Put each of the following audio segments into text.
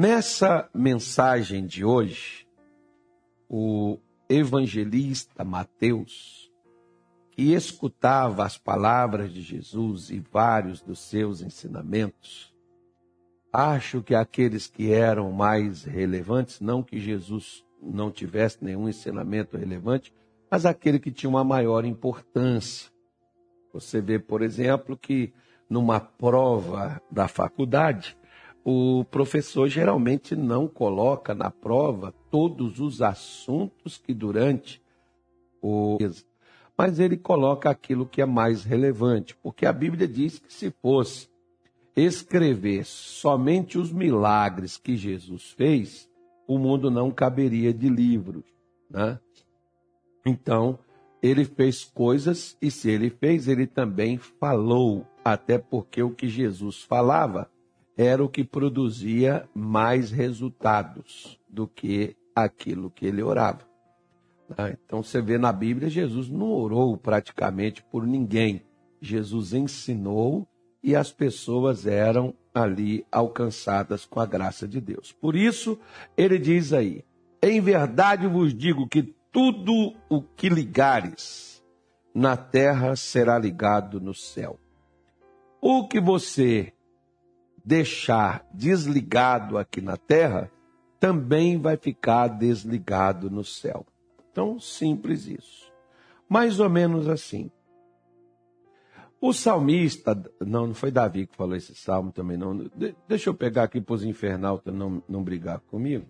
Nessa mensagem de hoje, o evangelista Mateus, que escutava as palavras de Jesus e vários dos seus ensinamentos, acho que aqueles que eram mais relevantes, não que Jesus não tivesse nenhum ensinamento relevante, mas aquele que tinha uma maior importância. Você vê, por exemplo, que numa prova da faculdade, o professor geralmente não coloca na prova todos os assuntos que durante o mas ele coloca aquilo que é mais relevante, porque a Bíblia diz que se fosse escrever somente os milagres que Jesus fez, o mundo não caberia de livros, né? Então, ele fez coisas e se ele fez, ele também falou, até porque o que Jesus falava era o que produzia mais resultados do que aquilo que ele orava. Ah, então você vê na Bíblia, Jesus não orou praticamente por ninguém. Jesus ensinou e as pessoas eram ali alcançadas com a graça de Deus. Por isso, ele diz aí: Em verdade vos digo que tudo o que ligares na terra será ligado no céu. O que você deixar desligado aqui na terra, também vai ficar desligado no céu. Tão simples isso. Mais ou menos assim. O salmista, não, não foi Davi que falou esse salmo também, não. De, deixa eu pegar aqui para os infernautas não, não brigar comigo.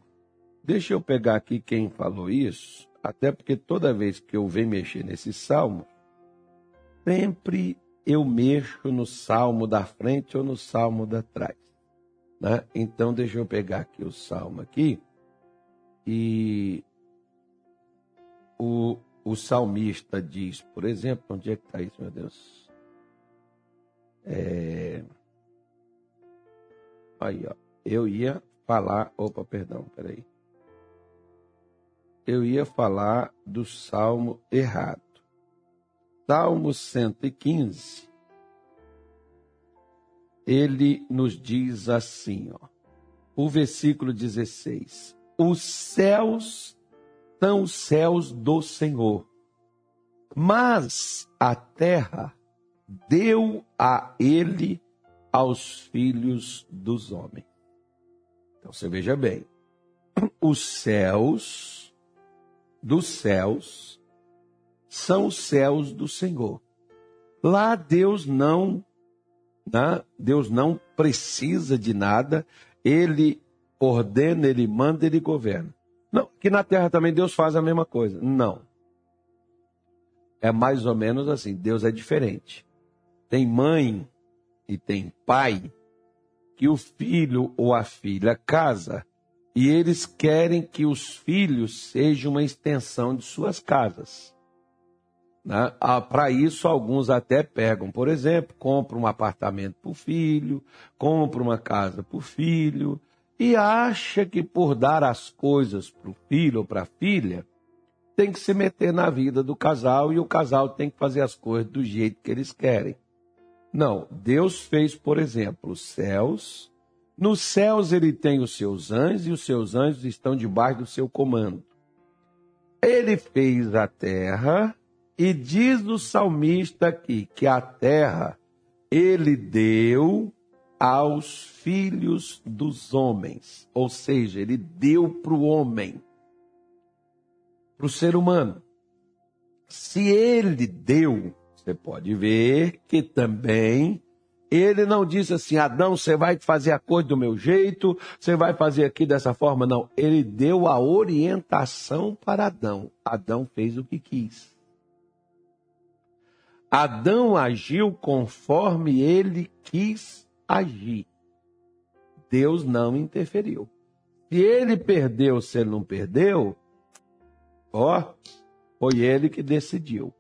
Deixa eu pegar aqui quem falou isso, até porque toda vez que eu venho mexer nesse salmo, sempre eu mexo no salmo da frente ou no salmo da trás. Né? Então, deixa eu pegar aqui o salmo aqui. E o, o salmista diz, por exemplo, onde é que está isso, meu Deus? É... Aí, ó. Eu ia falar. Opa, perdão, peraí. Eu ia falar do salmo errado. Salmo 115, ele nos diz assim, ó, o versículo 16: Os céus são os céus do Senhor, mas a terra deu a ele aos filhos dos homens. Então você veja bem, os céus dos céus são os céus do Senhor. Lá Deus não, né? Deus não precisa de nada, ele ordena, ele manda, ele governa. Não, que na terra também Deus faz a mesma coisa. Não. É mais ou menos assim, Deus é diferente. Tem mãe e tem pai que o filho ou a filha casa e eles querem que os filhos sejam uma extensão de suas casas. Né? Ah, para isso, alguns até pegam, por exemplo, compram um apartamento para o filho, compram uma casa para o filho, e acha que por dar as coisas para o filho ou para a filha, tem que se meter na vida do casal e o casal tem que fazer as coisas do jeito que eles querem. Não, Deus fez, por exemplo, os céus. Nos céus ele tem os seus anjos e os seus anjos estão debaixo do seu comando. Ele fez a terra e diz o salmista aqui que a terra ele deu aos filhos dos homens, ou seja, ele deu para o homem, para o ser humano. Se ele deu, você pode ver que também ele não disse assim, Adão, você vai fazer a coisa do meu jeito, você vai fazer aqui dessa forma. Não, ele deu a orientação para Adão. Adão fez o que quis. Adão agiu conforme ele quis agir. Deus não interferiu. Se ele perdeu, se ele não perdeu, ó, foi ele que decidiu.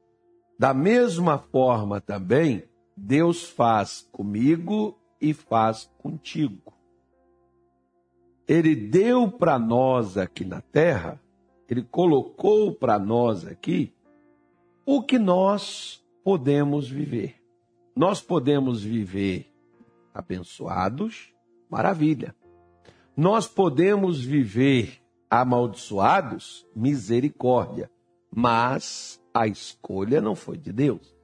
Da mesma forma também, Deus faz comigo e faz contigo. Ele deu para nós aqui na terra, ele colocou para nós aqui o que nós podemos viver. Nós podemos viver abençoados, maravilha. Nós podemos viver amaldiçoados, misericórdia, mas a escolha não foi de Deus.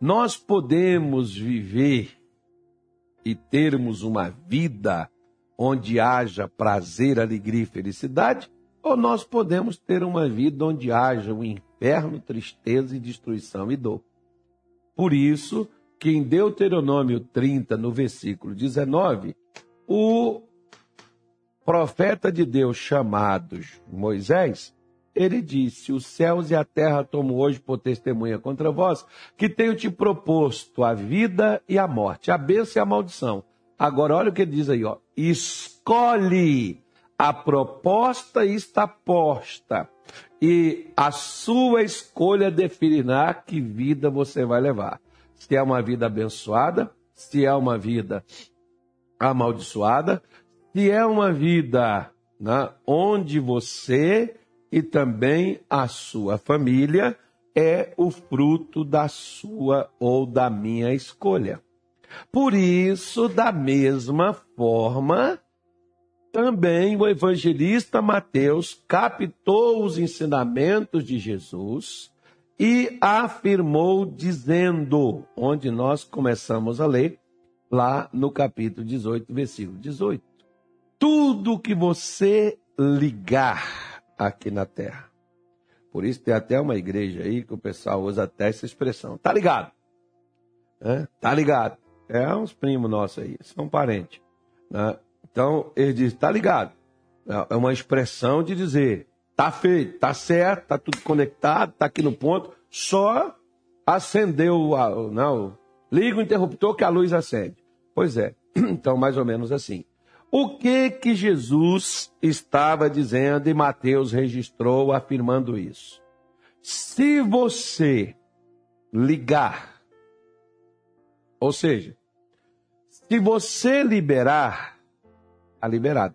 Nós podemos viver e termos uma vida onde haja prazer, alegria e felicidade, ou nós podemos ter uma vida onde haja o inferno, tristeza e destruição e dor. Por isso que em Deuteronômio 30, no versículo 19, o profeta de Deus chamado Moisés, ele disse: Os céus e a terra tomo hoje por testemunha contra vós, que tenho te proposto a vida e a morte, a bênção e a maldição. Agora, olha o que ele diz aí, ó. Escolhe, a proposta está posta, e a sua escolha definirá que vida você vai levar. Se é uma vida abençoada, se é uma vida amaldiçoada, se é uma vida né, onde você e também a sua família é o fruto da sua ou da minha escolha. Por isso, da mesma forma, também o evangelista Mateus captou os ensinamentos de Jesus e afirmou, dizendo, onde nós começamos a ler, lá no capítulo 18, versículo 18: Tudo que você ligar aqui na terra. Por isso tem até uma igreja aí que o pessoal usa até essa expressão. Tá ligado? É? Tá ligado? É uns primos nossos aí, são parentes. Né? Então, ele diz, tá ligado. É uma expressão de dizer, tá feito, tá certo, tá tudo conectado, tá aqui no ponto, só acendeu, a, não, liga o interruptor que a luz acende. Pois é, então mais ou menos assim. O que que Jesus estava dizendo e Mateus registrou afirmando isso? Se você ligar, ou seja, se você liberar, está liberado.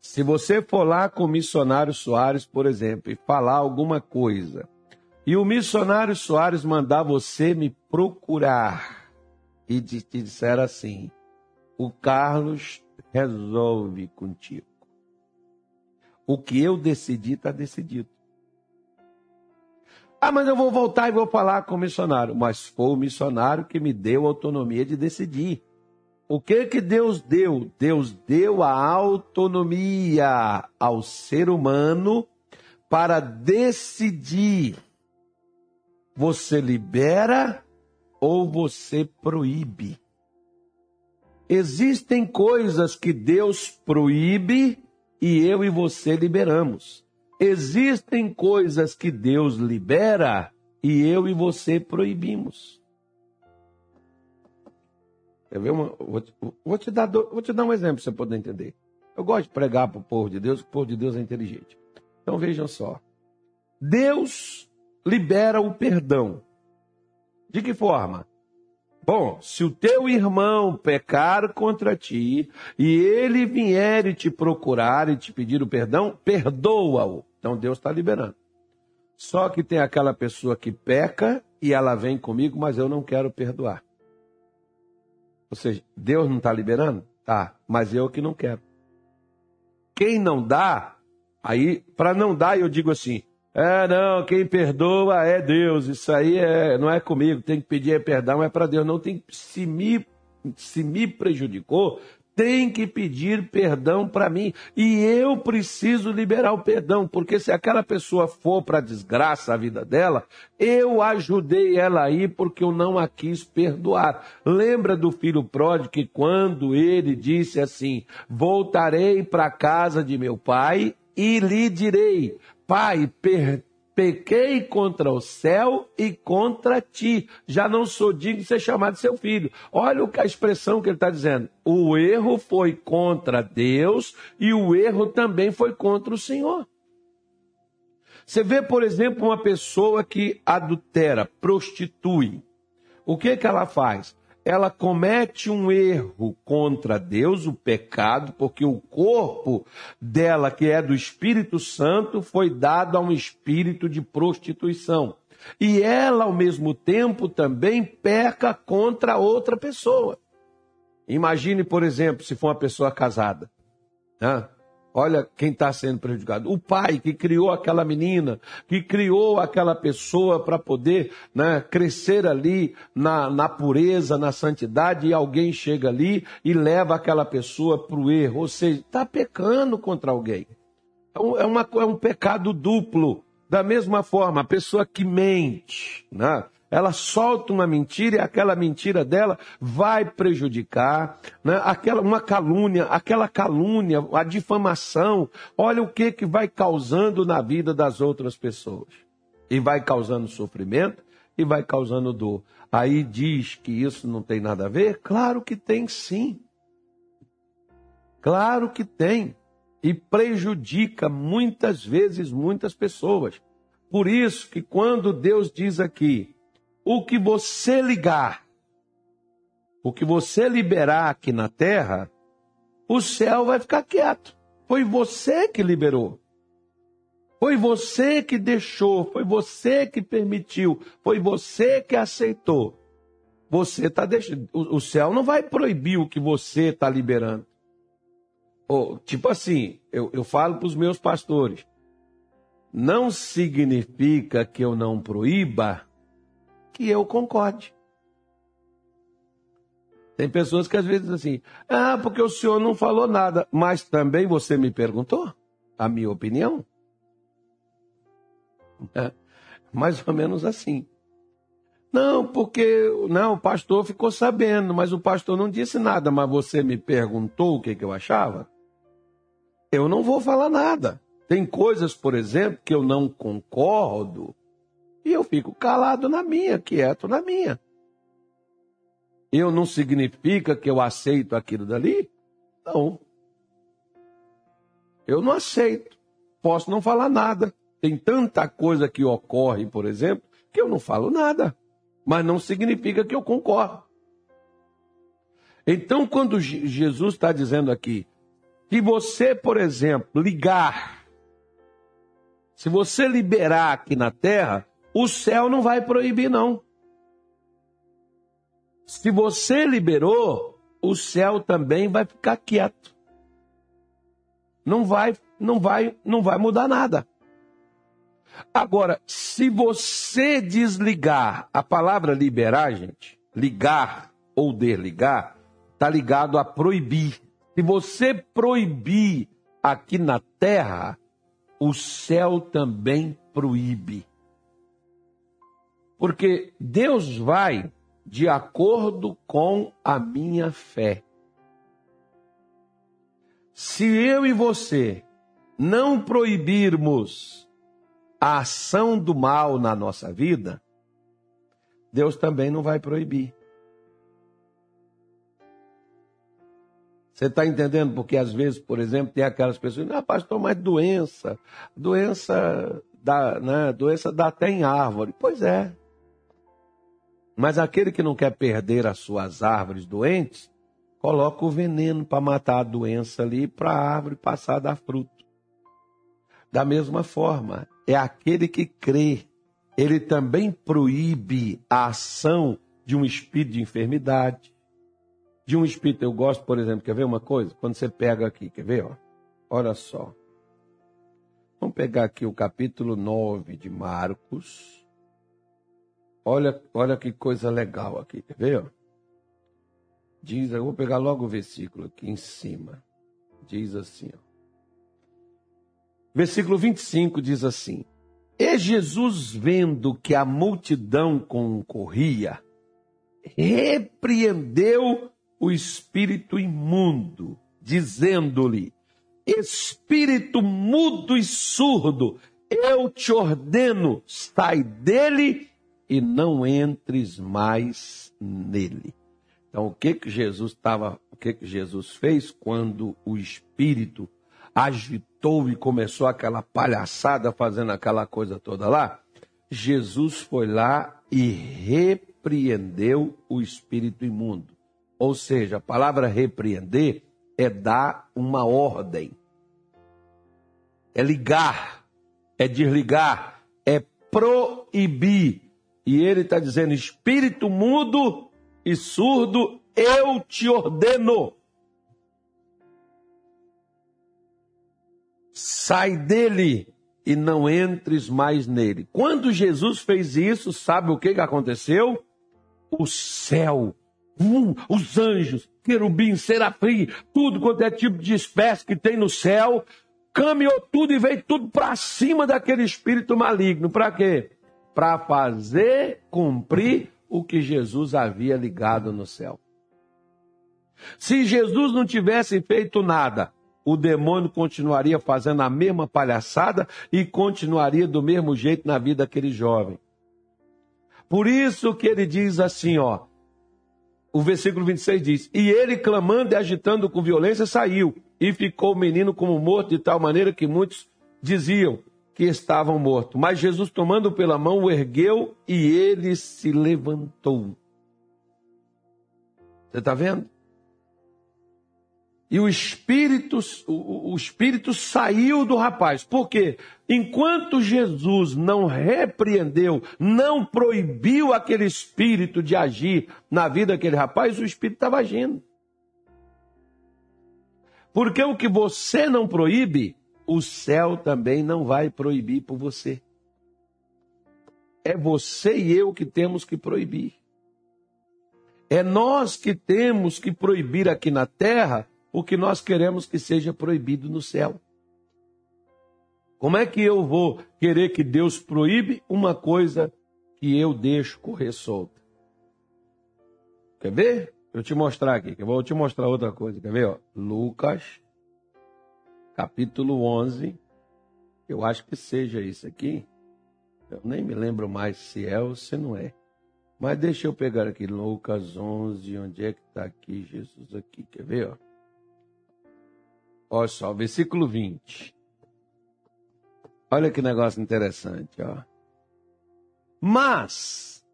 Se você for lá com o missionário Soares, por exemplo, e falar alguma coisa, e o missionário Soares mandar você me procurar e te, te disser assim: o Carlos resolve contigo. O que eu decidi está decidido. Ah, mas eu vou voltar e vou falar com o missionário. Mas foi o missionário que me deu a autonomia de decidir. O que que Deus deu? Deus deu a autonomia ao ser humano para decidir. Você libera ou você proíbe? Existem coisas que Deus proíbe e eu e você liberamos. Existem coisas que Deus libera e eu e você proibimos. Quer ver uma, vou, te, vou, te dar, vou te dar um exemplo para você poder entender. Eu gosto de pregar para o povo de Deus, o povo de Deus é inteligente. Então vejam só. Deus libera o perdão. De que forma? Bom, se o teu irmão pecar contra ti e ele vier e te procurar e te pedir o perdão, perdoa-o. Então Deus está liberando. Só que tem aquela pessoa que peca e ela vem comigo, mas eu não quero perdoar. Ou seja, Deus não está liberando? Tá, mas eu que não quero. Quem não dá, aí, para não dar, eu digo assim: é, não, quem perdoa é Deus. Isso aí é, não é comigo. Tem que pedir perdão, é para Deus. Não tem se me se me prejudicou, tem que pedir perdão para mim. E eu preciso liberar o perdão, porque se aquela pessoa for para desgraça a vida dela, eu ajudei ela aí porque eu não a quis perdoar. Lembra do filho pródigo que quando ele disse assim: Voltarei para a casa de meu pai e lhe direi: Pai, per pequei contra o céu e contra ti. Já não sou digno de ser chamado seu filho. Olha a expressão que ele está dizendo. O erro foi contra Deus e o erro também foi contra o Senhor. Você vê, por exemplo, uma pessoa que adultera, prostitui. O que, que ela faz? Ela comete um erro contra Deus, o pecado, porque o corpo dela, que é do Espírito Santo, foi dado a um espírito de prostituição. E ela, ao mesmo tempo, também peca contra outra pessoa. Imagine, por exemplo, se for uma pessoa casada. Né? Olha quem está sendo prejudicado. O pai que criou aquela menina, que criou aquela pessoa para poder né, crescer ali na, na pureza, na santidade, e alguém chega ali e leva aquela pessoa para o erro. Ou seja, está pecando contra alguém. É, uma, é um pecado duplo. Da mesma forma, a pessoa que mente, né? Ela solta uma mentira e aquela mentira dela vai prejudicar, né? aquela, uma calúnia, aquela calúnia, a difamação, olha o que, que vai causando na vida das outras pessoas. E vai causando sofrimento e vai causando dor. Aí diz que isso não tem nada a ver? Claro que tem sim. Claro que tem. E prejudica muitas vezes muitas pessoas. Por isso que quando Deus diz aqui, o que você ligar, o que você liberar aqui na terra, o céu vai ficar quieto. Foi você que liberou. Foi você que deixou, foi você que permitiu, foi você que aceitou. Você está deixando. O céu não vai proibir o que você está liberando. Tipo assim, eu, eu falo para os meus pastores: não significa que eu não proíba que eu concorde. Tem pessoas que às vezes dizem assim, ah, porque o senhor não falou nada, mas também você me perguntou a minha opinião. É, mais ou menos assim. Não, porque não, o pastor ficou sabendo, mas o pastor não disse nada, mas você me perguntou o que, que eu achava. Eu não vou falar nada. Tem coisas, por exemplo, que eu não concordo, e eu fico calado na minha, quieto na minha. Eu não significa que eu aceito aquilo dali? Não. Eu não aceito. Posso não falar nada. Tem tanta coisa que ocorre, por exemplo, que eu não falo nada. Mas não significa que eu concordo. Então, quando Jesus está dizendo aqui, que você, por exemplo, ligar, se você liberar aqui na terra, o céu não vai proibir, não. Se você liberou, o céu também vai ficar quieto. Não vai, não vai, não vai mudar nada. Agora, se você desligar, a palavra liberar, gente, ligar ou desligar, está ligado a proibir. Se você proibir aqui na terra, o céu também proíbe. Porque Deus vai de acordo com a minha fé. Se eu e você não proibirmos a ação do mal na nossa vida, Deus também não vai proibir. Você está entendendo? Porque às vezes, por exemplo, tem aquelas pessoas, ah, pastor, mas doença, doença dá, né, doença dá até em árvore. Pois é, mas aquele que não quer perder as suas árvores doentes, coloca o veneno para matar a doença ali para a árvore passar a dar fruto. Da mesma forma, é aquele que crê, ele também proíbe a ação de um espírito de enfermidade, de um espírito. Eu gosto, por exemplo, quer ver uma coisa? Quando você pega aqui, quer ver? Ó? Olha só. Vamos pegar aqui o capítulo 9 de Marcos. Olha, olha que coisa legal aqui, quer ver? Diz, eu vou pegar logo o versículo aqui em cima. Diz assim, ó. Versículo 25 diz assim: E Jesus, vendo que a multidão concorria, repreendeu o espírito imundo, dizendo-lhe: Espírito mudo e surdo, eu te ordeno, sai dele e não entres mais nele. Então, o que que Jesus estava, o que que Jesus fez quando o espírito agitou e começou aquela palhaçada fazendo aquela coisa toda lá? Jesus foi lá e repreendeu o espírito imundo. Ou seja, a palavra repreender é dar uma ordem. É ligar, é desligar, é proibir e ele está dizendo: espírito mudo e surdo, eu te ordeno. Sai dele e não entres mais nele. Quando Jesus fez isso, sabe o que, que aconteceu? O céu, os anjos, querubim, serafim, tudo quanto é tipo de espécie que tem no céu, caminhou tudo e veio tudo para cima daquele espírito maligno. Para quê? Para fazer cumprir o que Jesus havia ligado no céu. Se Jesus não tivesse feito nada, o demônio continuaria fazendo a mesma palhaçada e continuaria do mesmo jeito na vida daquele jovem. Por isso que ele diz assim, ó. O versículo 26 diz: E ele, clamando e agitando com violência, saiu, e ficou o menino como morto, de tal maneira que muitos diziam que estavam mortos. Mas Jesus, tomando pela mão, o ergueu e ele se levantou. Você está vendo? E o espírito, o, o espírito saiu do rapaz. Por quê? Enquanto Jesus não repreendeu, não proibiu aquele espírito de agir na vida daquele rapaz, o espírito estava agindo. Porque o que você não proíbe, o céu também não vai proibir por você. É você e eu que temos que proibir. É nós que temos que proibir aqui na terra o que nós queremos que seja proibido no céu. Como é que eu vou querer que Deus proíbe uma coisa que eu deixo correr solta? Quer ver? Eu te mostrar aqui, eu vou te mostrar outra coisa. Quer ver? Ó? Lucas, capítulo 11. Eu acho que seja isso aqui. Eu nem me lembro mais se é ou se não é. Mas deixa eu pegar aqui Lucas 11, onde é que está aqui Jesus aqui? Quer ver? Ó? Olha só, versículo 20. Olha que negócio interessante, ó. Mas,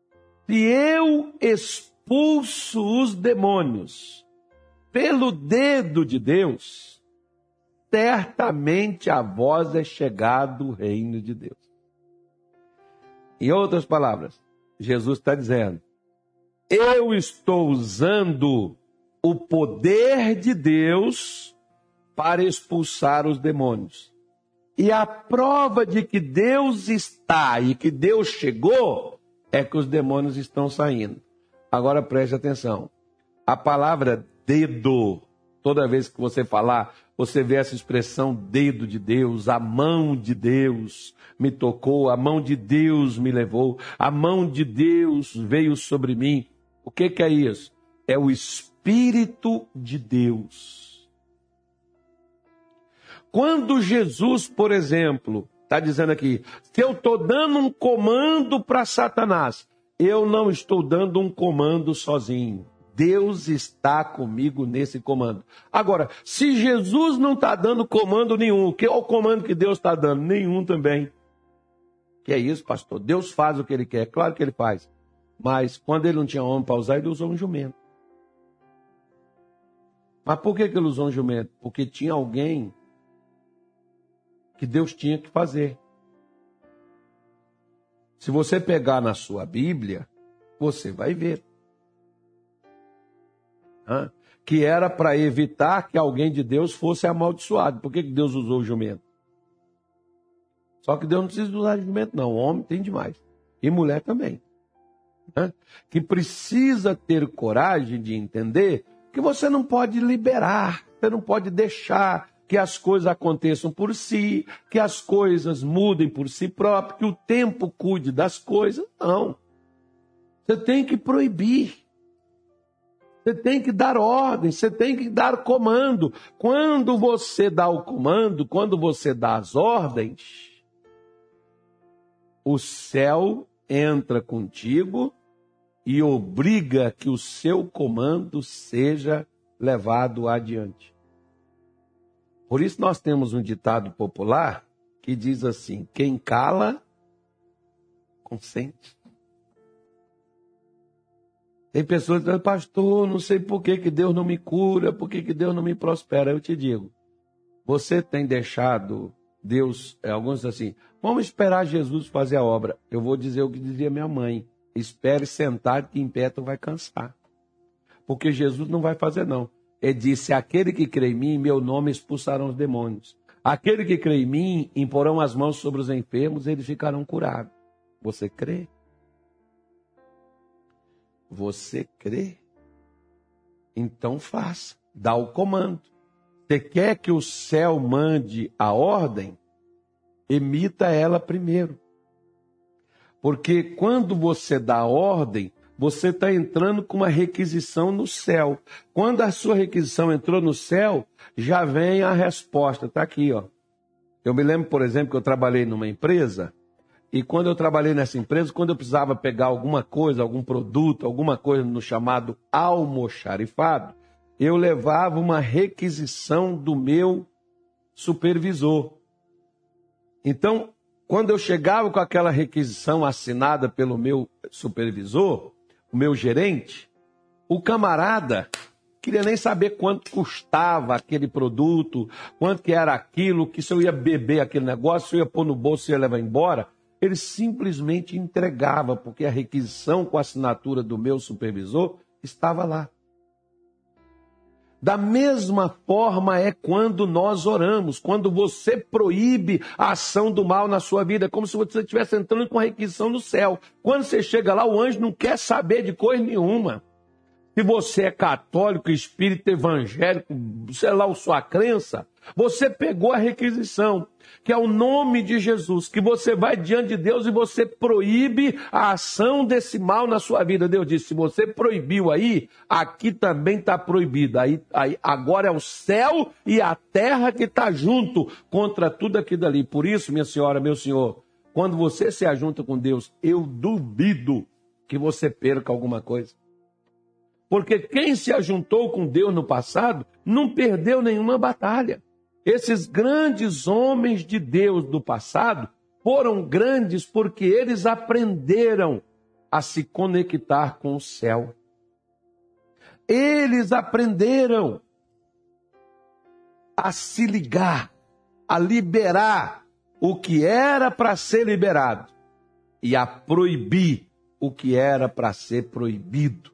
se eu expulso os demônios pelo dedo de Deus, certamente a vós é chegado o reino de Deus. Em outras palavras, Jesus está dizendo: eu estou usando o poder de Deus para expulsar os demônios. E a prova de que Deus está e que Deus chegou é que os demônios estão saindo. Agora preste atenção. A palavra dedo, toda vez que você falar, você vê essa expressão dedo de Deus, a mão de Deus me tocou, a mão de Deus me levou, a mão de Deus veio sobre mim. O que, que é isso? É o Espírito de Deus quando Jesus, por exemplo, está dizendo aqui, se eu estou dando um comando para Satanás, eu não estou dando um comando sozinho. Deus está comigo nesse comando. Agora, se Jesus não está dando comando nenhum, que é o comando que Deus está dando? Nenhum também. Que é isso, pastor? Deus faz o que ele quer, claro que ele faz. Mas quando ele não tinha homem para usar, ele usou um jumento. Mas por que, que ele usou um jumento? Porque tinha alguém que Deus tinha que fazer. Se você pegar na sua Bíblia, você vai ver. Que era para evitar que alguém de Deus fosse amaldiçoado. Por que Deus usou o jumento? Só que Deus não precisa usar jumento, não. O homem tem demais. E mulher também. Que precisa ter coragem de entender que você não pode liberar, você não pode deixar que as coisas aconteçam por si, que as coisas mudem por si próprio, que o tempo cuide das coisas. Não. Você tem que proibir. Você tem que dar ordem, você tem que dar comando. Quando você dá o comando, quando você dá as ordens, o céu entra contigo e obriga que o seu comando seja levado adiante. Por isso nós temos um ditado popular que diz assim: quem cala, consente. Tem pessoas que dizem, pastor, não sei por que, que Deus não me cura, por que, que Deus não me prospera. Eu te digo, você tem deixado Deus, é, alguns assim, vamos esperar Jesus fazer a obra. Eu vou dizer o que dizia minha mãe, espere sentado que em pé tu vai cansar. porque Jesus não vai fazer, não. Ele disse: Aquele que crê em mim, meu nome expulsarão os demônios. Aquele que crê em mim, imporão as mãos sobre os enfermos, eles ficarão curados. Você crê? Você crê? Então faça, dá o comando. Você quer que o céu mande a ordem? Emita ela primeiro. Porque quando você dá ordem, você está entrando com uma requisição no céu. Quando a sua requisição entrou no céu, já vem a resposta. Está aqui, ó. Eu me lembro, por exemplo, que eu trabalhei numa empresa, e quando eu trabalhei nessa empresa, quando eu precisava pegar alguma coisa, algum produto, alguma coisa no chamado almoxarifado, eu levava uma requisição do meu supervisor. Então, quando eu chegava com aquela requisição assinada pelo meu supervisor, o meu gerente, o camarada queria nem saber quanto custava aquele produto, quanto que era aquilo, que se eu ia beber aquele negócio, se eu ia pôr no bolso e ia levar embora. Ele simplesmente entregava, porque a requisição com a assinatura do meu supervisor estava lá. Da mesma forma é quando nós oramos, quando você proíbe a ação do mal na sua vida, como se você estivesse entrando com a requisição no céu. Quando você chega lá, o anjo não quer saber de coisa nenhuma. Se você é católico, espírita evangélico, sei lá a sua crença, você pegou a requisição, que é o nome de Jesus, que você vai diante de Deus e você proíbe a ação desse mal na sua vida. Deus disse: se você proibiu aí, aqui também está proibido. Aí, aí, agora é o céu e a terra que está junto contra tudo aquilo dali. Por isso, minha senhora, meu senhor, quando você se ajunta com Deus, eu duvido que você perca alguma coisa. Porque quem se ajuntou com Deus no passado não perdeu nenhuma batalha. Esses grandes homens de Deus do passado foram grandes porque eles aprenderam a se conectar com o céu. Eles aprenderam a se ligar, a liberar o que era para ser liberado e a proibir o que era para ser proibido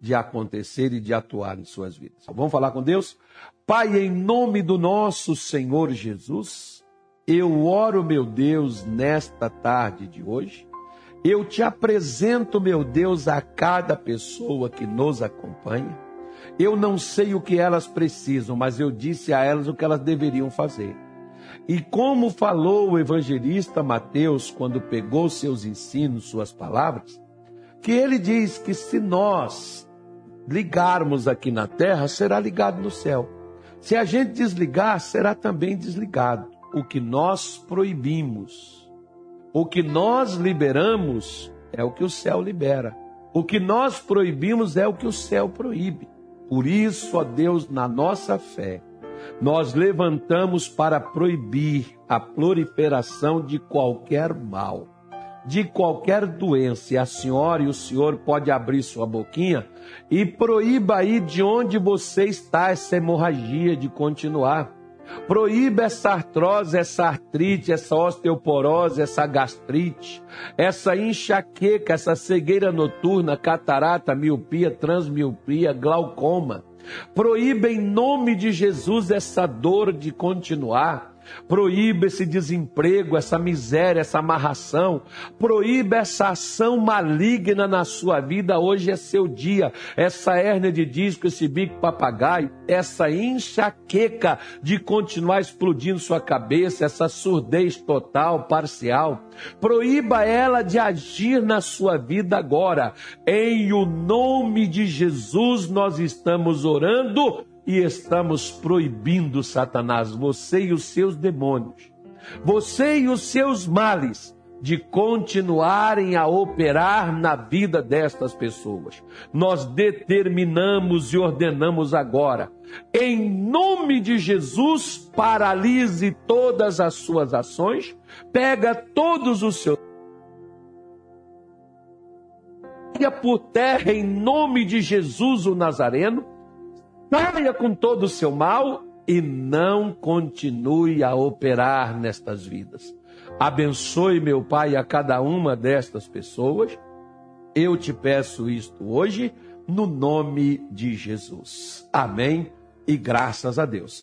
de acontecer e de atuar em suas vidas. Vamos falar com Deus? Pai, em nome do nosso Senhor Jesus, eu oro, meu Deus, nesta tarde de hoje. Eu te apresento, meu Deus, a cada pessoa que nos acompanha. Eu não sei o que elas precisam, mas eu disse a elas o que elas deveriam fazer. E como falou o evangelista Mateus quando pegou seus ensinos, suas palavras, que ele diz que se nós ligarmos aqui na terra, será ligado no céu. Se a gente desligar, será também desligado. O que nós proibimos, o que nós liberamos, é o que o céu libera. O que nós proibimos é o que o céu proíbe. Por isso, ó Deus, na nossa fé, nós levantamos para proibir a proliferação de qualquer mal de qualquer doença, e a senhora e o senhor pode abrir sua boquinha e proíba aí de onde você está essa hemorragia de continuar. Proíba essa artrose, essa artrite, essa osteoporose, essa gastrite, essa enxaqueca, essa cegueira noturna, catarata, miopia, transmiopia, glaucoma. Proíba em nome de Jesus essa dor de continuar. Proíba esse desemprego, essa miséria, essa amarração. Proíba essa ação maligna na sua vida. Hoje é seu dia. Essa hérnia de disco, esse bico papagaio, essa enxaqueca de continuar explodindo sua cabeça, essa surdez total, parcial. Proíba ela de agir na sua vida agora. Em o nome de Jesus nós estamos orando e estamos proibindo, Satanás, você e os seus demônios, você e os seus males, de continuarem a operar na vida destas pessoas. Nós determinamos e ordenamos agora, em nome de Jesus, paralise todas as suas ações, pega todos os seus por terra em nome de Jesus o Nazareno Saia com todo o seu mal e não continue a operar nestas vidas. Abençoe, meu Pai, a cada uma destas pessoas. Eu te peço isto hoje, no nome de Jesus. Amém e graças a Deus.